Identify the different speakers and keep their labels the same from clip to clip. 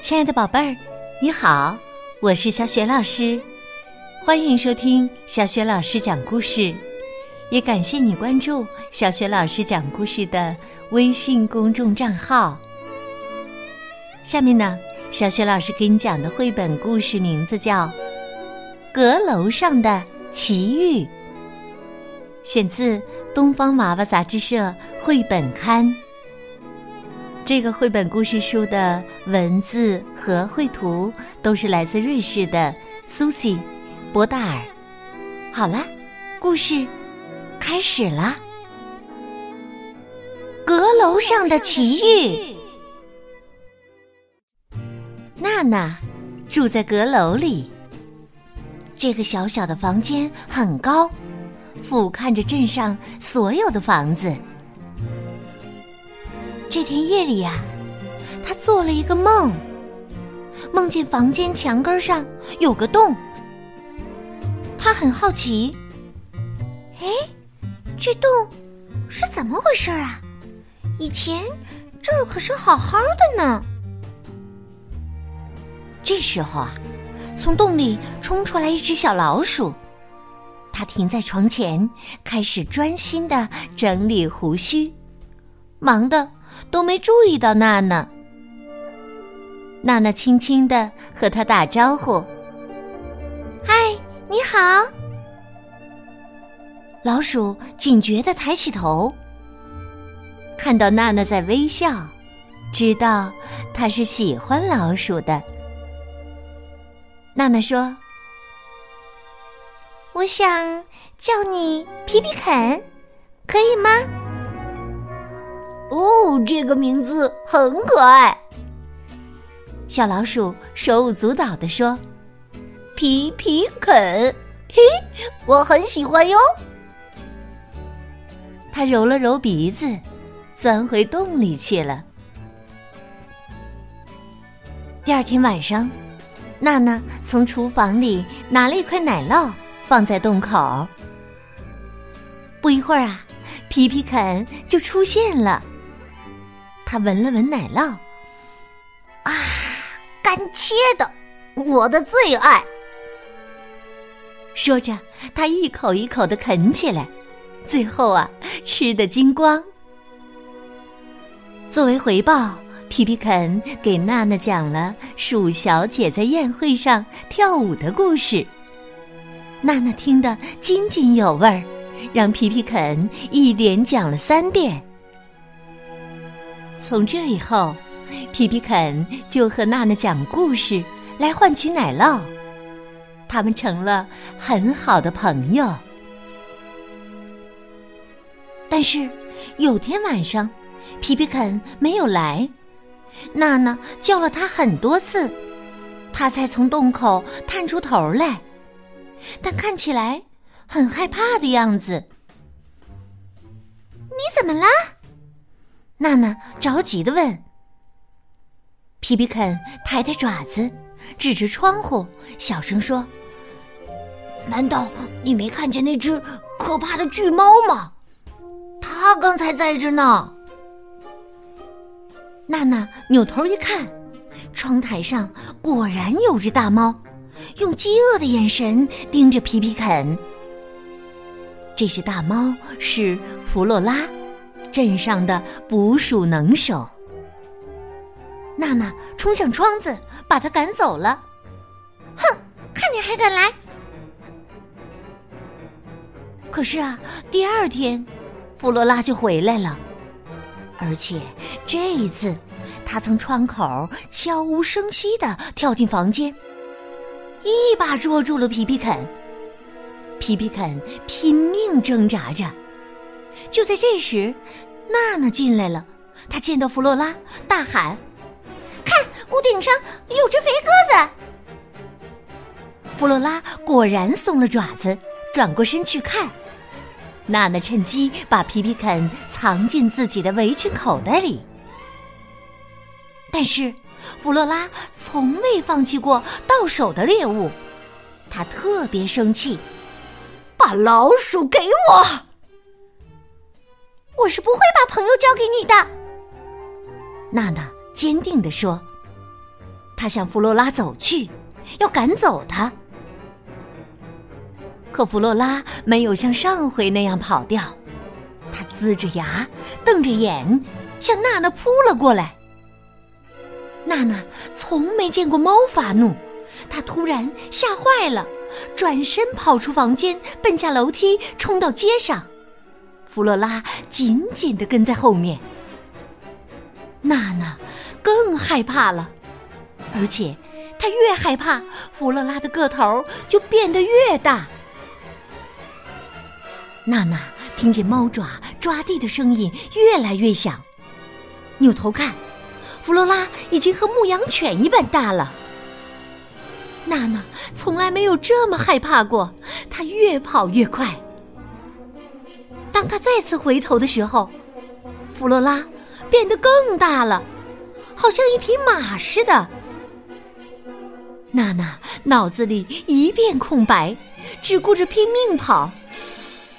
Speaker 1: 亲爱的宝贝儿，你好，我是小雪老师，欢迎收听小雪老师讲故事，也感谢你关注小雪老师讲故事的微信公众账号。下面呢，小雪老师给你讲的绘本故事名字叫《阁楼上的奇遇》，选自《东方娃娃杂志社绘本刊》。这个绘本故事书的文字和绘图都是来自瑞士的苏西·博达尔。好了，故事开始了。阁楼上的奇遇。娜娜住在阁楼里，这个小小的房间很高，俯瞰着镇上所有的房子。这天夜里呀，他做了一个梦，梦见房间墙根上有个洞。他很好奇，哎，这洞是怎么回事啊？以前这儿可是好好的呢。这时候啊，从洞里冲出来一只小老鼠，它停在床前，开始专心的整理胡须，忙的。都没注意到娜娜。娜娜轻轻的和他打招呼：“嗨，你好。”老鼠警觉的抬起头，看到娜娜在微笑，知道她是喜欢老鼠的。娜娜说：“我想叫你皮皮肯，可以吗？”
Speaker 2: 哦，这个名字很可爱。
Speaker 1: 小老鼠手舞足蹈地说：“
Speaker 2: 皮皮肯，嘿，我很喜欢哟。”
Speaker 1: 他揉了揉鼻子，钻回洞里去了。第二天晚上，娜娜从厨房里拿了一块奶酪，放在洞口。不一会儿啊，皮皮肯就出现了。他闻了闻奶酪，
Speaker 2: 啊，干切的，我的最爱。
Speaker 1: 说着，他一口一口的啃起来，最后啊，吃的精光。作为回报，皮皮肯给娜娜讲了鼠小姐在宴会上跳舞的故事。娜娜听得津津有味儿，让皮皮肯一连讲了三遍。从这以后，皮皮肯就和娜娜讲故事来换取奶酪，他们成了很好的朋友。但是有天晚上，皮皮肯没有来，娜娜叫了他很多次，他才从洞口探出头来，但看起来很害怕的样子。
Speaker 2: 你怎么了？
Speaker 1: 娜娜着急的问：“皮皮肯，抬抬爪子，指着窗户，小声说：‘
Speaker 2: 难道你没看见那只可怕的巨猫吗？它刚才在这呢。’”
Speaker 1: 娜娜扭头一看，窗台上果然有只大猫，用饥饿的眼神盯着皮皮肯。这只大猫是弗洛拉。镇上的捕鼠能手，娜娜冲向窗子，把他赶走了。
Speaker 2: 哼，看你还敢来！
Speaker 1: 可是啊，第二天，弗罗拉就回来了，而且这一次，他从窗口悄无声息的跳进房间，一把捉住了皮皮肯。皮皮肯拼命挣扎着。就在这时，娜娜进来了。她见到弗洛拉，大喊：“
Speaker 2: 看，屋顶上有只肥鸽子！”
Speaker 1: 弗洛拉果然松了爪子，转过身去看。娜娜趁机把皮皮肯藏进自己的围裙口袋里。但是，弗洛拉从未放弃过到手的猎物，她特别生气，
Speaker 2: 把老鼠给我！
Speaker 1: 我是不会把朋友交给你的，娜娜坚定地说。他向弗洛拉走去，要赶走他。可弗洛拉没有像上回那样跑掉，他龇着牙，瞪着眼，向娜娜扑了过来。娜娜从没见过猫发怒，她突然吓坏了，转身跑出房间，奔下楼梯，冲到街上。弗洛拉紧紧的跟在后面。娜娜更害怕了，而且她越害怕，弗洛拉的个头就变得越大。娜娜听见猫爪抓地的声音越来越响，扭头看，弗洛拉已经和牧羊犬一般大了。娜娜从来没有这么害怕过，她越跑越快。当他再次回头的时候，弗洛拉变得更大了，好像一匹马似的。娜娜脑子里一片空白，只顾着拼命跑。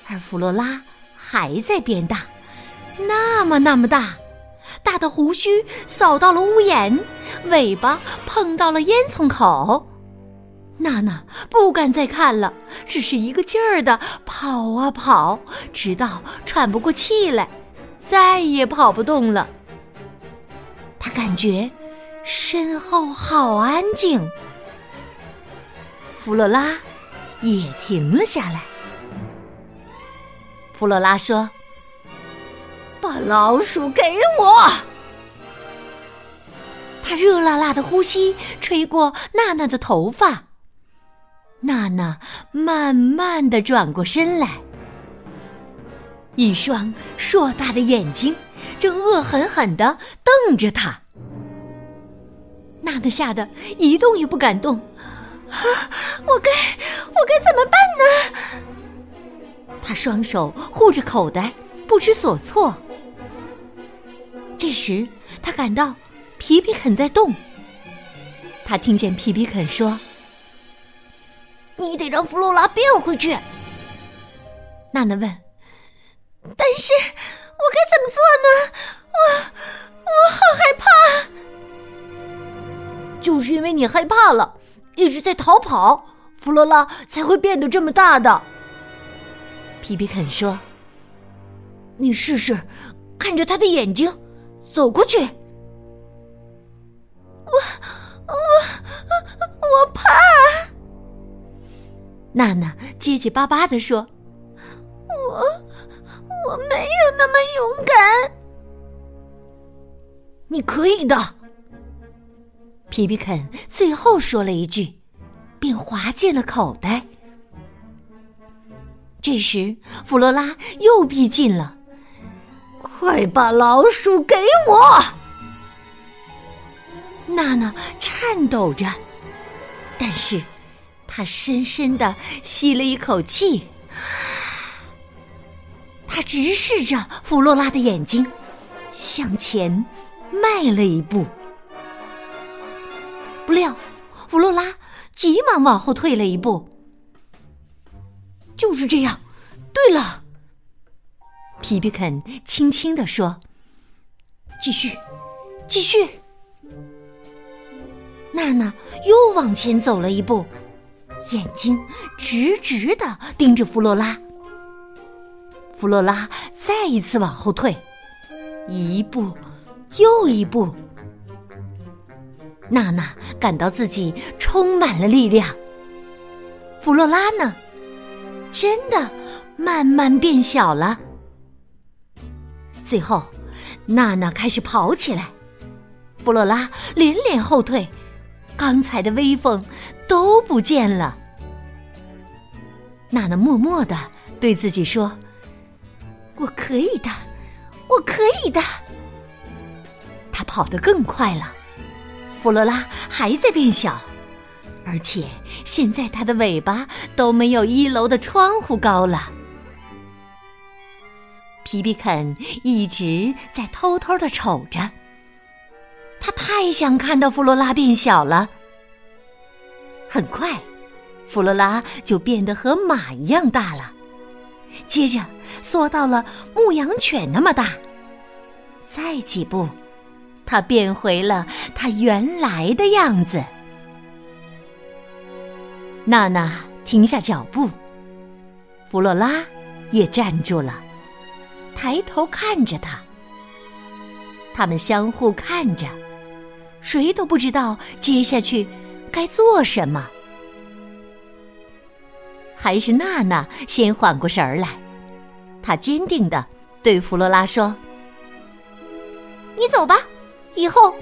Speaker 1: 而弗洛拉还在变大，那么那么大，大的胡须扫到了屋檐，尾巴碰到了烟囱口。娜娜不敢再看了，只是一个劲儿的跑啊跑，直到喘不过气来，再也跑不动了。她感觉身后好安静，弗洛拉也停了下来。弗洛拉说：“
Speaker 2: 把老鼠给我。”
Speaker 1: 他热辣辣的呼吸吹过娜娜的头发，娜娜慢慢的转过身来，一双硕大的眼睛正恶狠狠的瞪着他。娜娜吓得一动也不敢动，啊！我该我该怎么办呢？他双手护着口袋，不知所措。这时，他感到皮皮肯在动。他听见皮皮肯说：“
Speaker 2: 你得让弗洛拉变回去。”
Speaker 1: 娜娜问：“
Speaker 2: 但是我该怎么做呢？我我好害怕。”
Speaker 3: 就是因为你害怕了，一直在逃跑，弗洛拉才会变得这么大的。
Speaker 1: 皮皮肯说：“
Speaker 3: 你试试，看着他的眼睛，走过去。”
Speaker 2: 我我我怕。
Speaker 1: 娜娜结结巴巴的说：“
Speaker 2: 我我没有那么勇敢。”
Speaker 3: 你可以的。
Speaker 1: 皮皮肯最后说了一句，便滑进了口袋。这时，弗罗拉又逼近了。
Speaker 3: 快把老鼠给我！
Speaker 1: 娜娜颤抖着，但是他深深的吸了一口气。他直视着弗洛拉的眼睛，向前迈了一步。不料，弗洛拉急忙往后退了一步。
Speaker 3: 就是这样。对了，
Speaker 1: 皮皮肯轻轻地说：“
Speaker 3: 继续，继续。”
Speaker 1: 娜娜又往前走了一步，眼睛直直的盯着弗洛拉。弗洛拉再一次往后退，一步又一步。娜娜感到自己充满了力量。弗洛拉呢？真的慢慢变小了。最后，娜娜开始跑起来，弗洛拉连连后退，刚才的威风都不见了。娜娜默默的对自己说：“我可以的，我可以的。”她跑得更快了，弗洛拉还在变小。而且现在它的尾巴都没有一楼的窗户高了。皮皮肯一直在偷偷的瞅着，他太想看到弗罗拉变小了。很快，弗罗拉就变得和马一样大了，接着缩到了牧羊犬那么大。再几步，它变回了它原来的样子。娜娜停下脚步，弗洛拉也站住了，抬头看着他。他们相互看着，谁都不知道接下去该做什么。还是娜娜先缓过神儿来，她坚定的对弗罗拉说：“
Speaker 2: 你走吧，以后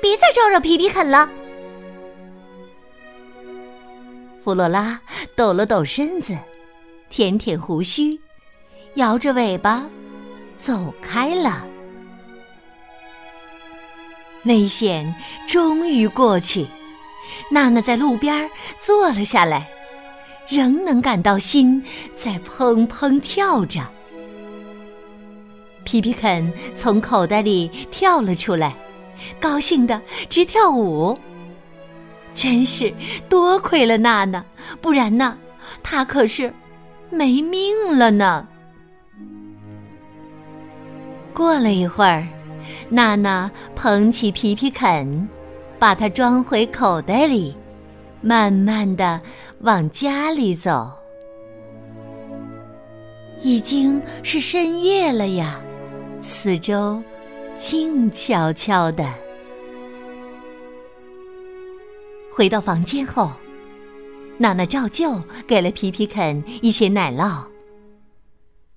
Speaker 2: 别再招惹皮皮肯了。”
Speaker 1: 弗罗拉抖了抖身子，舔舔胡须，摇着尾巴走开了。危险终于过去，娜娜在路边坐了下来，仍能感到心在砰砰跳着。皮皮肯从口袋里跳了出来，高兴的直跳舞。真是多亏了娜娜，不然呢，他可是没命了呢。过了一会儿。娜娜捧起皮皮肯，把它装回口袋里，慢慢的往家里走。已经是深夜了呀，四周静悄悄的。回到房间后，娜娜照旧给了皮皮肯一些奶酪。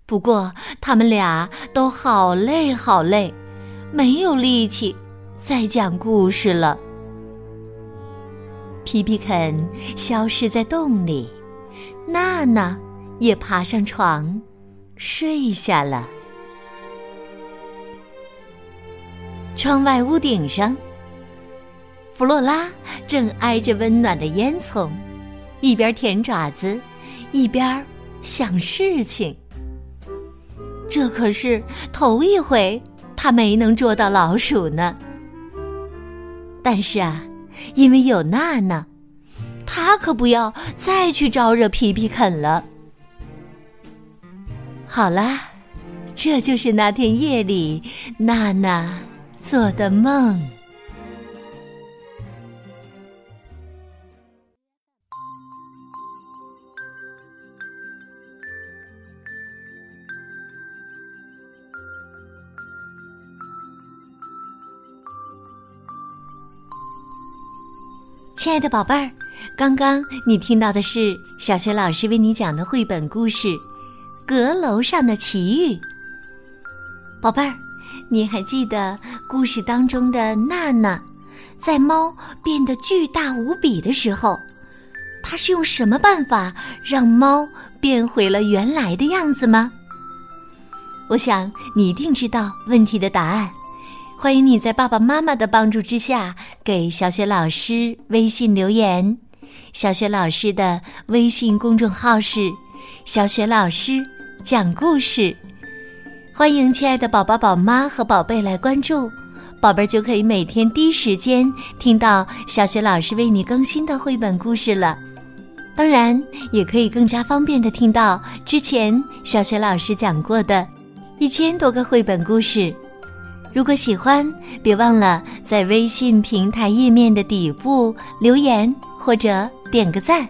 Speaker 1: 不过，他们俩都好累，好累。没有力气再讲故事了。皮皮肯消失在洞里，娜娜也爬上床睡下了。窗外屋顶上，弗洛拉正挨着温暖的烟囱，一边舔爪子，一边想事情。这可是头一回。他没能捉到老鼠呢，但是啊，因为有娜娜，他可不要再去招惹皮皮肯了。好啦，这就是那天夜里娜娜做的梦。亲爱的宝贝儿，刚刚你听到的是小学老师为你讲的绘本故事《阁楼上的奇遇》。宝贝儿，你还记得故事当中的娜娜，在猫变得巨大无比的时候，她是用什么办法让猫变回了原来的样子吗？我想你一定知道问题的答案。欢迎你在爸爸妈妈的帮助之下给小雪老师微信留言。小雪老师的微信公众号是“小雪老师讲故事”，欢迎亲爱的宝宝、宝妈和宝贝来关注，宝贝儿就可以每天第一时间听到小雪老师为你更新的绘本故事了。当然，也可以更加方便的听到之前小雪老师讲过的一千多个绘本故事。如果喜欢，别忘了在微信平台页面的底部留言或者点个赞。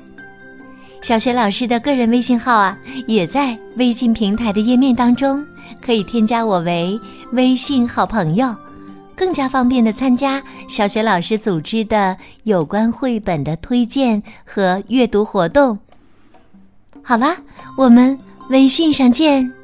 Speaker 1: 小学老师的个人微信号啊，也在微信平台的页面当中，可以添加我为微信好朋友，更加方便的参加小学老师组织的有关绘本的推荐和阅读活动。好啦，我们微信上见。